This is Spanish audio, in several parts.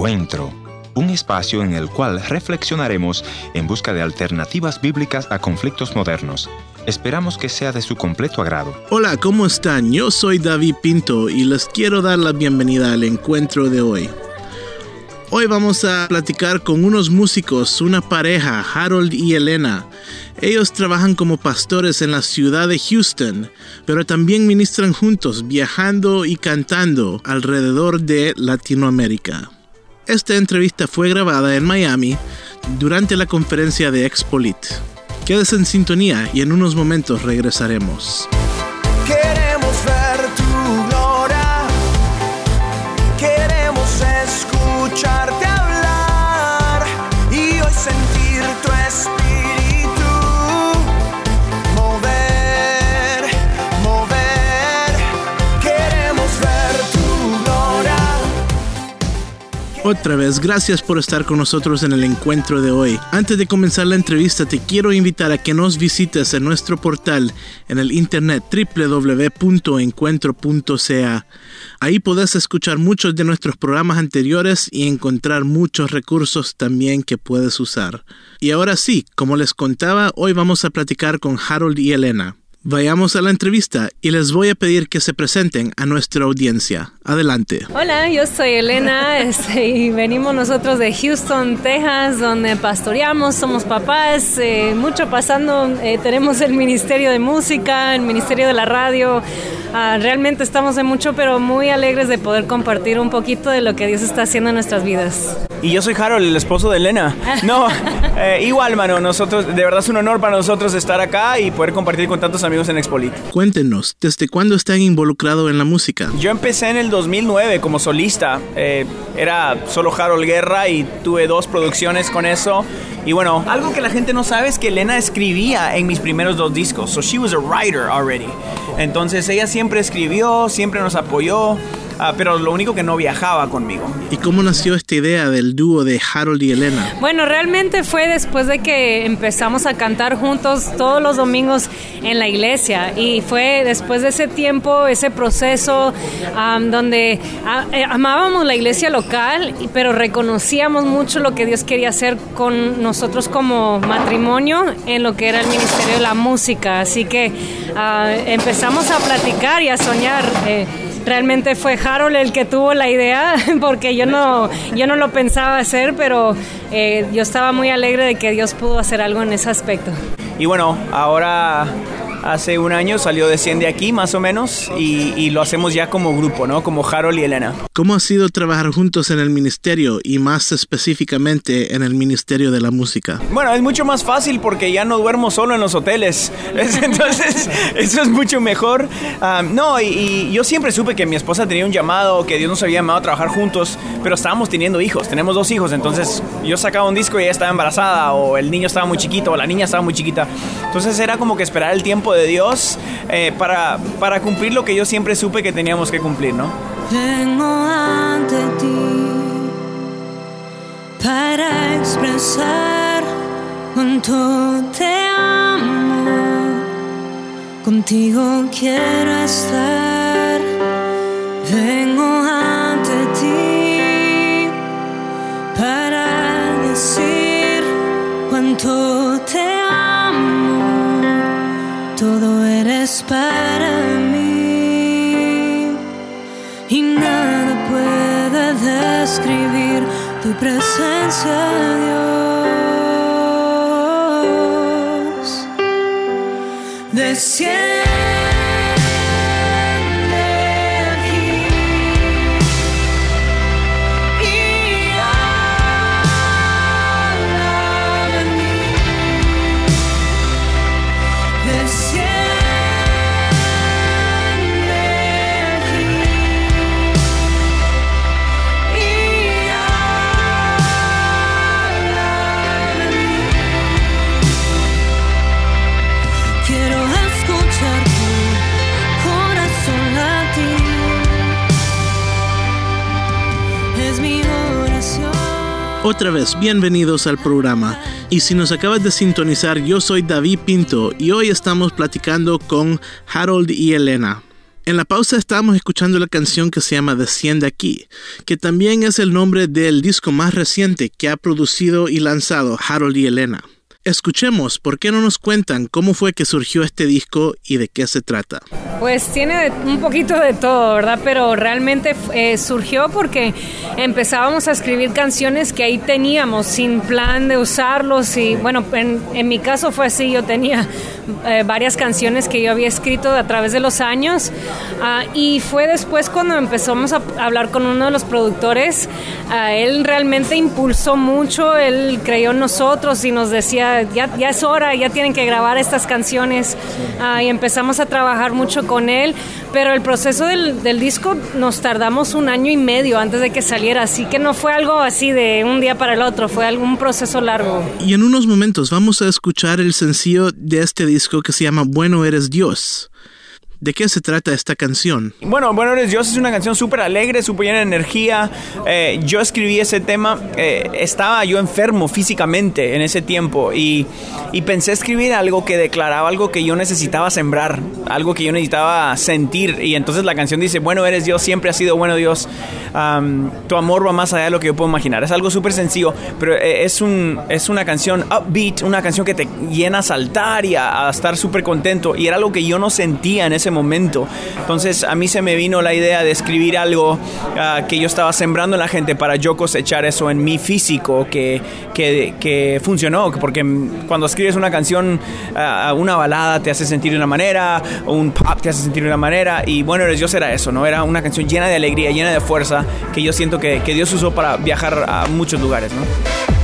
Encuentro, un espacio en el cual reflexionaremos en busca de alternativas bíblicas a conflictos modernos. Esperamos que sea de su completo agrado. Hola, ¿cómo están? Yo soy David Pinto y les quiero dar la bienvenida al encuentro de hoy. Hoy vamos a platicar con unos músicos, una pareja, Harold y Elena. Ellos trabajan como pastores en la ciudad de Houston, pero también ministran juntos, viajando y cantando alrededor de Latinoamérica. Esta entrevista fue grabada en Miami durante la conferencia de Expolit. Quédese en sintonía y en unos momentos regresaremos. Otra vez, gracias por estar con nosotros en el encuentro de hoy. Antes de comenzar la entrevista, te quiero invitar a que nos visites en nuestro portal en el internet www.encuentro.ca. Ahí podés escuchar muchos de nuestros programas anteriores y encontrar muchos recursos también que puedes usar. Y ahora sí, como les contaba, hoy vamos a platicar con Harold y Elena. Vayamos a la entrevista y les voy a pedir que se presenten a nuestra audiencia. Adelante. Hola, yo soy Elena este, y venimos nosotros de Houston, Texas, donde pastoreamos, somos papás, eh, mucho pasando, eh, tenemos el Ministerio de Música, el Ministerio de la Radio, ah, realmente estamos en mucho, pero muy alegres de poder compartir un poquito de lo que Dios está haciendo en nuestras vidas. Y yo soy Harold, el esposo de Elena. No, eh, igual, mano, nosotros, de verdad es un honor para nosotros estar acá y poder compartir con tantos amigos en Expolit. Cuéntenos, ¿desde cuándo están involucrados en la música? Yo empecé en el 2009 como solista. Eh, era solo Harold Guerra y tuve dos producciones con eso. Y bueno, algo que la gente no sabe es que Elena escribía en mis primeros dos discos. So she was a writer already. Entonces ella siempre escribió, siempre nos apoyó. Ah, pero lo único que no viajaba conmigo. ¿Y cómo nació esta idea del dúo de Harold y Elena? Bueno, realmente fue después de que empezamos a cantar juntos todos los domingos en la iglesia y fue después de ese tiempo, ese proceso donde ah, eh, amábamos la iglesia local, pero reconocíamos mucho lo que Dios quería hacer con nosotros como matrimonio en lo que era el ministerio de la música. Así que ah, empezamos a platicar y a soñar. Eh, realmente fue Harold el que tuvo la idea, porque yo no, yo no lo pensaba hacer, pero eh, yo estaba muy alegre de que Dios pudo hacer algo en ese aspecto. Y bueno, ahora hace un año salió Desciende aquí, más o menos, y, lo hacemos ya como grupo, ¿no? Como Harold y Elena. ¿Cómo ha sido trabajar juntos en el ministerio y más específicamente en el ministerio de la música? Bueno, es mucho más fácil porque ya no duermo solo en los hoteles. Entonces, eso es mucho mejor. Ah, no, y, yo siempre supe que mi esposa tenía un llamado, que Dios nos había llamado a trabajar juntos, pero estábamos teniendo hijos, tenemos dos hijos, entonces yo sacaba un disco y ella estaba embarazada, o el niño estaba muy chiquito, o la niña estaba muy chiquita. Entonces era como que esperar el tiempo de Dios eh, para, para cumplir lo que yo siempre supe que teníamos que cumplir, ¿no? Vengo ante ti para expresar cuánto te amo. Contigo quiero estar. Vengo tu presencia, Dios. Desciende. Otra vez, bienvenidos al programa. Y si nos acabas de sintonizar, yo soy David Pinto y hoy estamos platicando con Harold y Elena. En la pausa estábamos escuchando la canción que se llama Desciende aquí, que también es el nombre del disco más reciente que ha producido y lanzado Harold y Elena. Escuchemos por qué no nos cuentan cómo fue que surgió este disco y de qué se trata. Pues tiene un poquito de todo, ¿verdad? Pero realmente eh, surgió porque empezábamos a escribir canciones que ahí teníamos sin plan de usarlos y bueno, en, en mi caso fue así, yo tenía eh, varias canciones que yo había escrito a través de los años uh, y fue después cuando empezamos a hablar con uno de los productores, uh, él realmente impulsó mucho, él creyó en nosotros y nos decía ya, es hora, ya tienen que grabar estas canciones. Uh, y empezamos a trabajar mucho con él, pero el proceso del, del, disco nos tardamos un año y medio antes de que saliera, así que no fue algo así de un día para el otro, fue algún proceso largo. Y en unos momentos vamos a escuchar el sencillo de este disco que se llama Bueno eres Dios. ¿De qué se trata esta canción? Bueno, Bueno Eres Dios es una canción súper alegre, súper llena de energía. Eh, yo escribí ese tema, eh, estaba yo enfermo físicamente en ese tiempo y, y, pensé escribir algo que declaraba algo que yo necesitaba sembrar, algo que yo necesitaba sentir. Y entonces la canción dice, bueno eres Dios, siempre has sido bueno Dios. Um, tu amor va más allá de lo que yo puedo imaginar. Es algo súper sencillo, pero eh, es, un, es una canción upbeat, una canción que te llena a saltar y a, a estar súper contento. Y era algo que yo no sentía en ese momento. Entonces a mí se me vino la idea de escribir algo uh, que yo estaba sembrando en la gente para yo cosechar eso en mi físico que, que, funcionó. Porque cuando escribes una canción, uh, una balada te hace sentir de una manera, un pop te hace sentir de una manera. Y bueno, Dios era eso, ¿no? Era una canción llena de alegría, llena de fuerza que yo siento que, que Dios usó para viajar a muchos lugares, ¿no?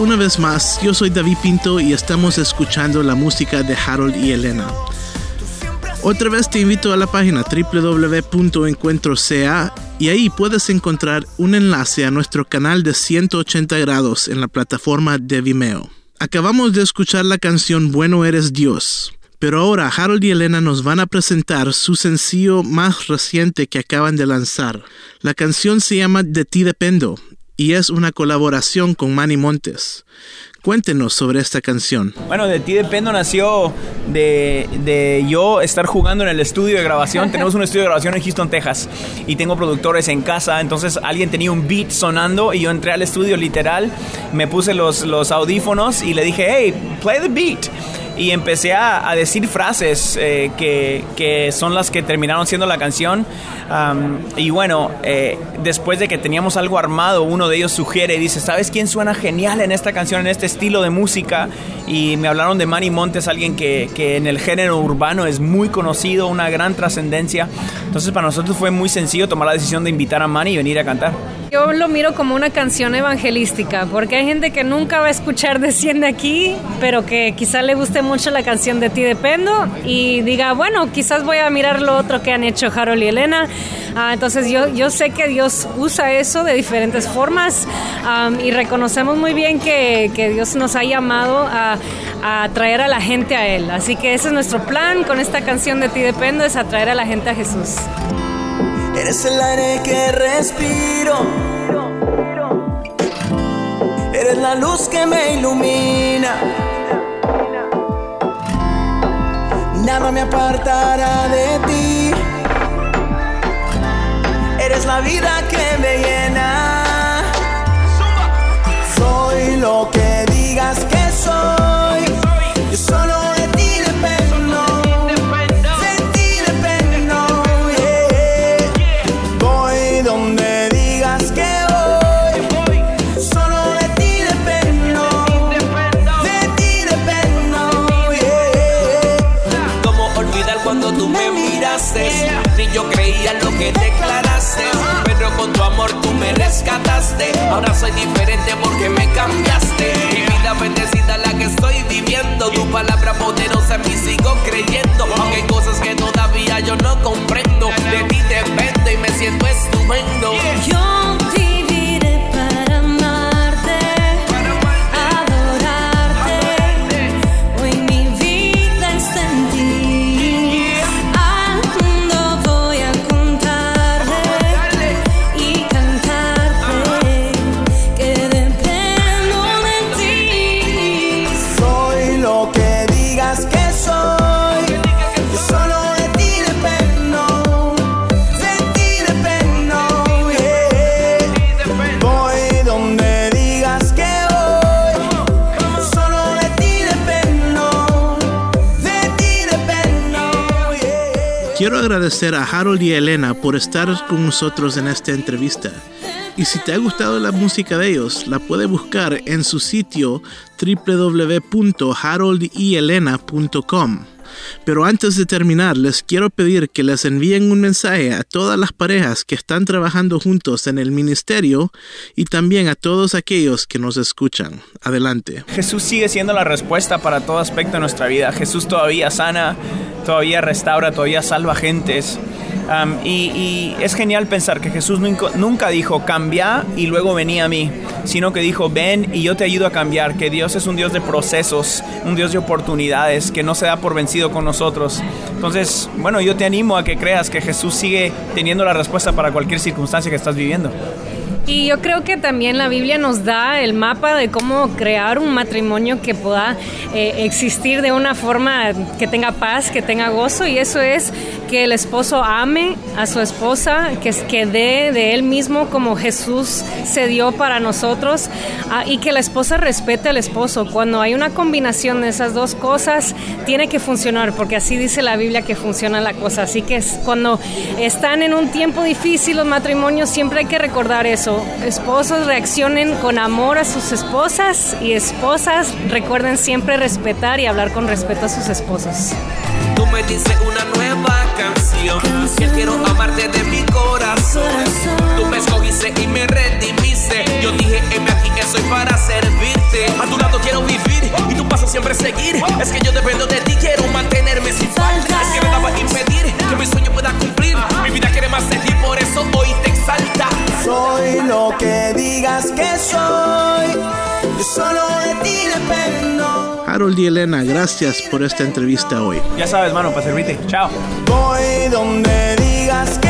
Una vez más, yo soy David Pinto y estamos escuchando la música de Harold y Elena. Otra vez te invito a la página www.encuentroca y ahí puedes encontrar un enlace a nuestro canal de 180 grados en la plataforma de Vimeo. Acabamos de escuchar la canción Bueno eres Dios, pero ahora Harold y Elena nos van a presentar su sencillo más reciente que acaban de lanzar. La canción se llama De ti dependo y es una colaboración con Manny Montes. Cuéntenos sobre esta canción. Bueno, de ti dependo nació de, de, yo estar jugando en el estudio de grabación. Tenemos un estudio de grabación en Houston, Texas, y tengo productores en casa. Entonces alguien tenía un beat sonando y yo entré al estudio literal, me puse los, los audífonos y le dije, hey, play the beat y empecé a, a decir frases eh, que, que, son las que terminaron siendo la canción. Um, y bueno, eh, después de que teníamos algo armado, uno de ellos sugiere y dice, ¿sabes quién suena genial en esta canción, en este estilo de música? Y me hablaron de Manny Montes, alguien que, que en el género urbano es muy conocido, una gran trascendencia. Entonces para nosotros fue muy sencillo tomar la decisión de invitar a Manny y venir a cantar. Yo lo miro como una canción evangelística, porque hay gente que nunca va a escuchar Desciende aquí, pero que quizá le guste mucho la canción de Ti Dependo y diga, bueno, quizás voy a mirar lo otro que han hecho Harold y Elena. Uh, entonces yo, yo sé que Dios usa eso de diferentes formas y reconocemos muy bien que, que Dios nos ha llamado a, a atraer a la gente a Él. Así que ese es nuestro plan con esta canción de Ti Dependo, es atraer a la gente a Jesús. Eres el aire que respiro. Eres la luz que me ilumina. Nada me apartará de ti. Eres la vida que me llena. Soy lo que digas rescataste. Ahora soy diferente porque me cambiaste. Mi vida bendecida la agradecer a Harold y Elena por estar con nosotros en esta entrevista. Y si te ha gustado la música de ellos, la puedes buscar en su sitio www.haroldyelena.com. Pero antes de terminar, les quiero pedir que les envíen un mensaje a todas las parejas que están trabajando juntos en el ministerio y también a todos aquellos que nos escuchan. Adelante. Jesús sigue siendo la respuesta para todo aspecto de nuestra vida. Jesús todavía sana, todavía restaura, todavía salva gentes. Y, y es genial pensar que Jesús nunca, nunca dijo cambia y luego venía a mí, sino que dijo ven y yo te ayudo a cambiar, que Dios es un Dios de procesos, un Dios de oportunidades, que no se da por vencido con nosotros. Entonces, bueno, yo te animo a que creas que Jesús sigue teniendo la respuesta para cualquier circunstancia que estás viviendo. Y yo creo que también la Biblia nos da el mapa de cómo crear un matrimonio que pueda eh, existir de una forma que tenga paz, que tenga gozo, y eso es que el esposo ame a su esposa, que, que dé de él mismo como Jesús se dio para nosotros, ah, y que la esposa respete al esposo. Cuando hay una combinación de esas dos cosas, tiene que funcionar, porque así dice la Biblia que funciona la cosa. Así que cuando están en un tiempo difícil los matrimonios, siempre hay que recordar eso. Esposos reaccionen con amor a sus esposas y esposas recuerden siempre respetar y hablar con respeto a sus esposos. Tú me dices una nueva canción. Que quiero amarte de mi corazón. Tú me escogiste y me redimiste. Yo dije, heme aquí, estoy para servirte. A tu lado quiero vivir y tu paso siempre seguir. Es que yo dependo de ti, quiero mantenerme sin falta. Es que me daba a impedir que mi sueño pueda cumplir. Mi vida quiere más de ti, por eso hoy te exalta. Soy lo que digas que soy. Yo solo de ti dependo. Harold y Elena, gracias por esta entrevista hoy. Ya sabes, mano, para servirte. Chao. Voy donde digas que